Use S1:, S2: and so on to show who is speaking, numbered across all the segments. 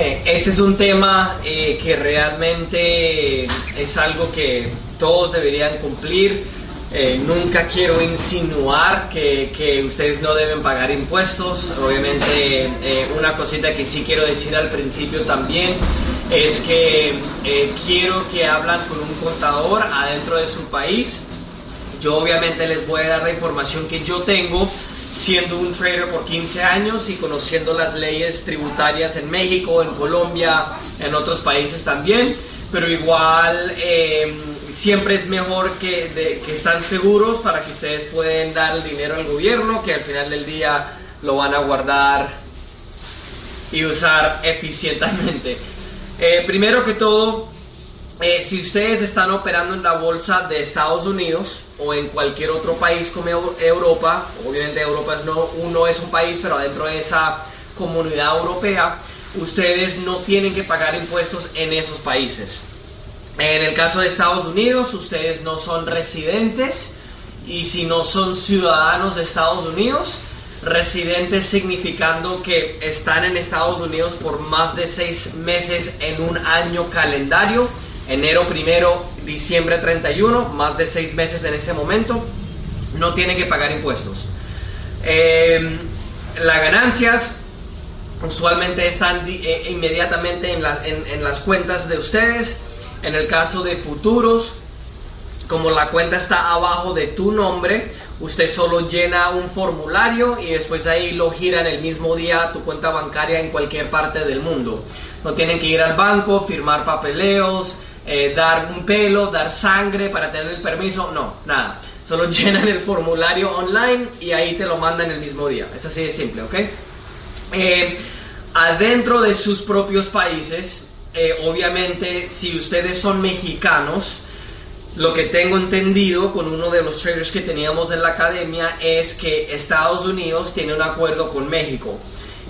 S1: Eh, este es un tema eh, que realmente es algo que todos deberían cumplir. Eh, nunca quiero insinuar que, que, ustedes no deben pagar impuestos. Obviamente, una cosita que sí quiero decir al principio también es que quiero que hablan con un contador adentro de su país. Yo obviamente les voy a dar la información que yo tengo siendo un trader por 15 años y conociendo las leyes tributarias en México, en Colombia, en otros países también, pero igual eh, siempre es mejor que, que están seguros para que ustedes pueden dar el dinero al gobierno, que al final del día lo van a guardar y usar eficientemente. Eh, primero que todo, eh, si ustedes están operando en la bolsa de Estados Unidos o en cualquier otro país como Europa, obviamente Europa es no, uno es un país, pero dentro de esa comunidad europea, ustedes no tienen que pagar impuestos en esos países. En el caso de Estados Unidos, ustedes no son residentes y si no son ciudadanos de Estados Unidos, residentes significando que están en Estados Unidos por más de seis meses en un año calendario, enero primero, diciembre 31, más de seis meses en ese momento, no tienen que pagar impuestos. Em, las ganancias usualmente están eh, inmediatamente en, en, las cuentas de ustedes. En el caso de futuros, como la cuenta está abajo de tu nombre, usted solo llena un formulario y después ahí lo gira en el mismo día a tu cuenta bancaria en cualquier parte del mundo. No tienen que ir al banco, firmar papeleos, eh, dar un pelo, dar sangre para tener el permiso, no, nada. Solo llenan el formulario online y ahí te lo mandan el mismo día. Es así de simple, ¿ok? Eh, adentro de sus propios países, eh, obviamente, si ustedes son mexicanos, lo que tengo entendido con uno de los traders que teníamos en la academia es que Estados Unidos tiene un acuerdo con México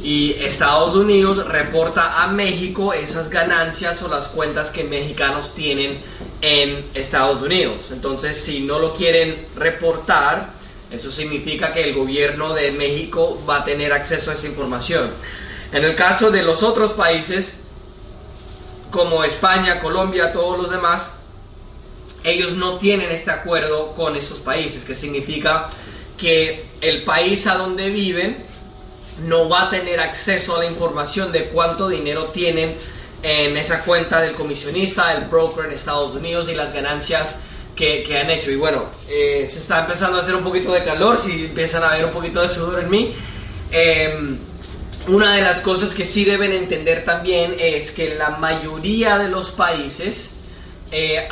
S1: y Estados Unidos reporta a México esas ganancias o las cuentas que mexicanos tienen en Estados Unidos. Entonces, si no lo quieren reportar, eso significa que el gobierno de México va a tener acceso a esa información. En el caso de los otros países, como España, Colombia, todos los demás, ellos no tienen este acuerdo con esos países, que significa que el país a donde viven no va a tener acceso a la información de cuánto dinero tienen en esa cuenta del comisionista, el broker en Estados Unidos y las ganancias que, han hecho. Y bueno, eh, se está empezando a hacer un poquito de calor, si empiezan a ver un poquito de sudor en mí. Em, una de las cosas que sí deben entender también es que la mayoría de los países, eh,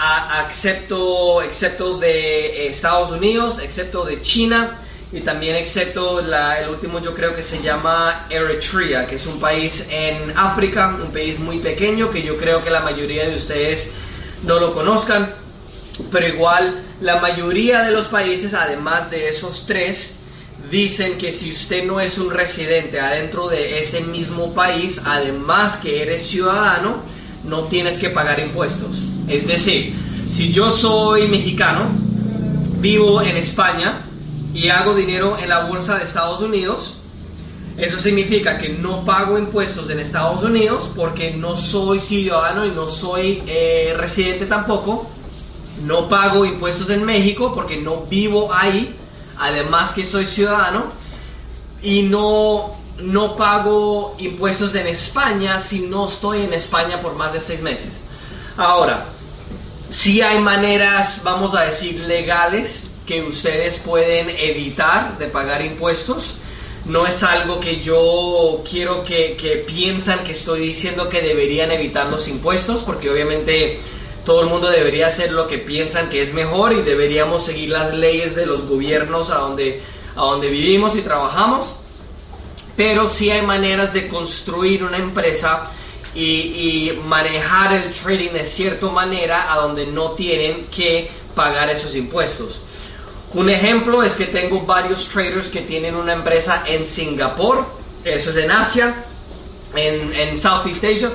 S1: excepto, excepto de Estados Unidos, excepto de China, y también excepto el último yo creo que se llama Eritrea, que es un país en África, un país muy pequeño que yo creo que la mayoría de ustedes no lo conozcan, pero igual la mayoría de los países, además de esos tres, dicen que si usted no es un residente adentro de ese mismo país, además que eres ciudadano, no tienes que pagar impuestos. Es decir, si yo soy mexicano, vivo en España, y hago dinero en la bolsa de Estados Unidos, eso significa que no pago impuestos en Estados Unidos porque no soy ciudadano y no soy eh, residente tampoco. No pago impuestos en México porque no vivo ahí, además que soy ciudadano. Y no, no pago impuestos en España si no estoy en España por más de seis meses. Ahora, si hay maneras, vamos a decir, legales que ustedes pueden evitar de pagar impuestos. No es algo que yo quiero que, que piensan que estoy diciendo que deberían evitar los impuestos, porque obviamente todo el mundo debería hacer lo que piensan que es mejor y deberíamos seguir las leyes de los gobiernos a donde, a donde vivimos y trabajamos. Pero sí hay maneras de construir una empresa y, y, manejar el trading de cierta manera a donde no tienen que pagar esos impuestos. Un ejemplo es que tengo varios traders que tienen una empresa en Singapur, eso es en Asia, en, en Southeast Asia.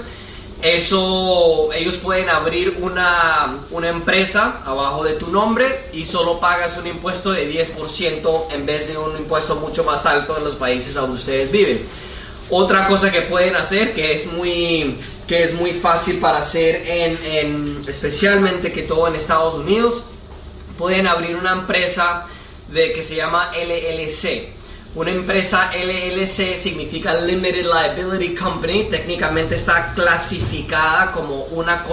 S1: Eso, ellos pueden abrir una, una, empresa abajo de tu nombre y solo pagas un impuesto de 10% en vez de un impuesto mucho más alto en los países donde ustedes viven. Otra cosa que pueden hacer, que es muy, que es muy fácil para hacer, en, en- especialmente que todo en Estados Unidos, pueden abrir una empresa de, que se llama LLC. Una empresa LLC significa Limited Liability Company, técnicamente está clasificada como una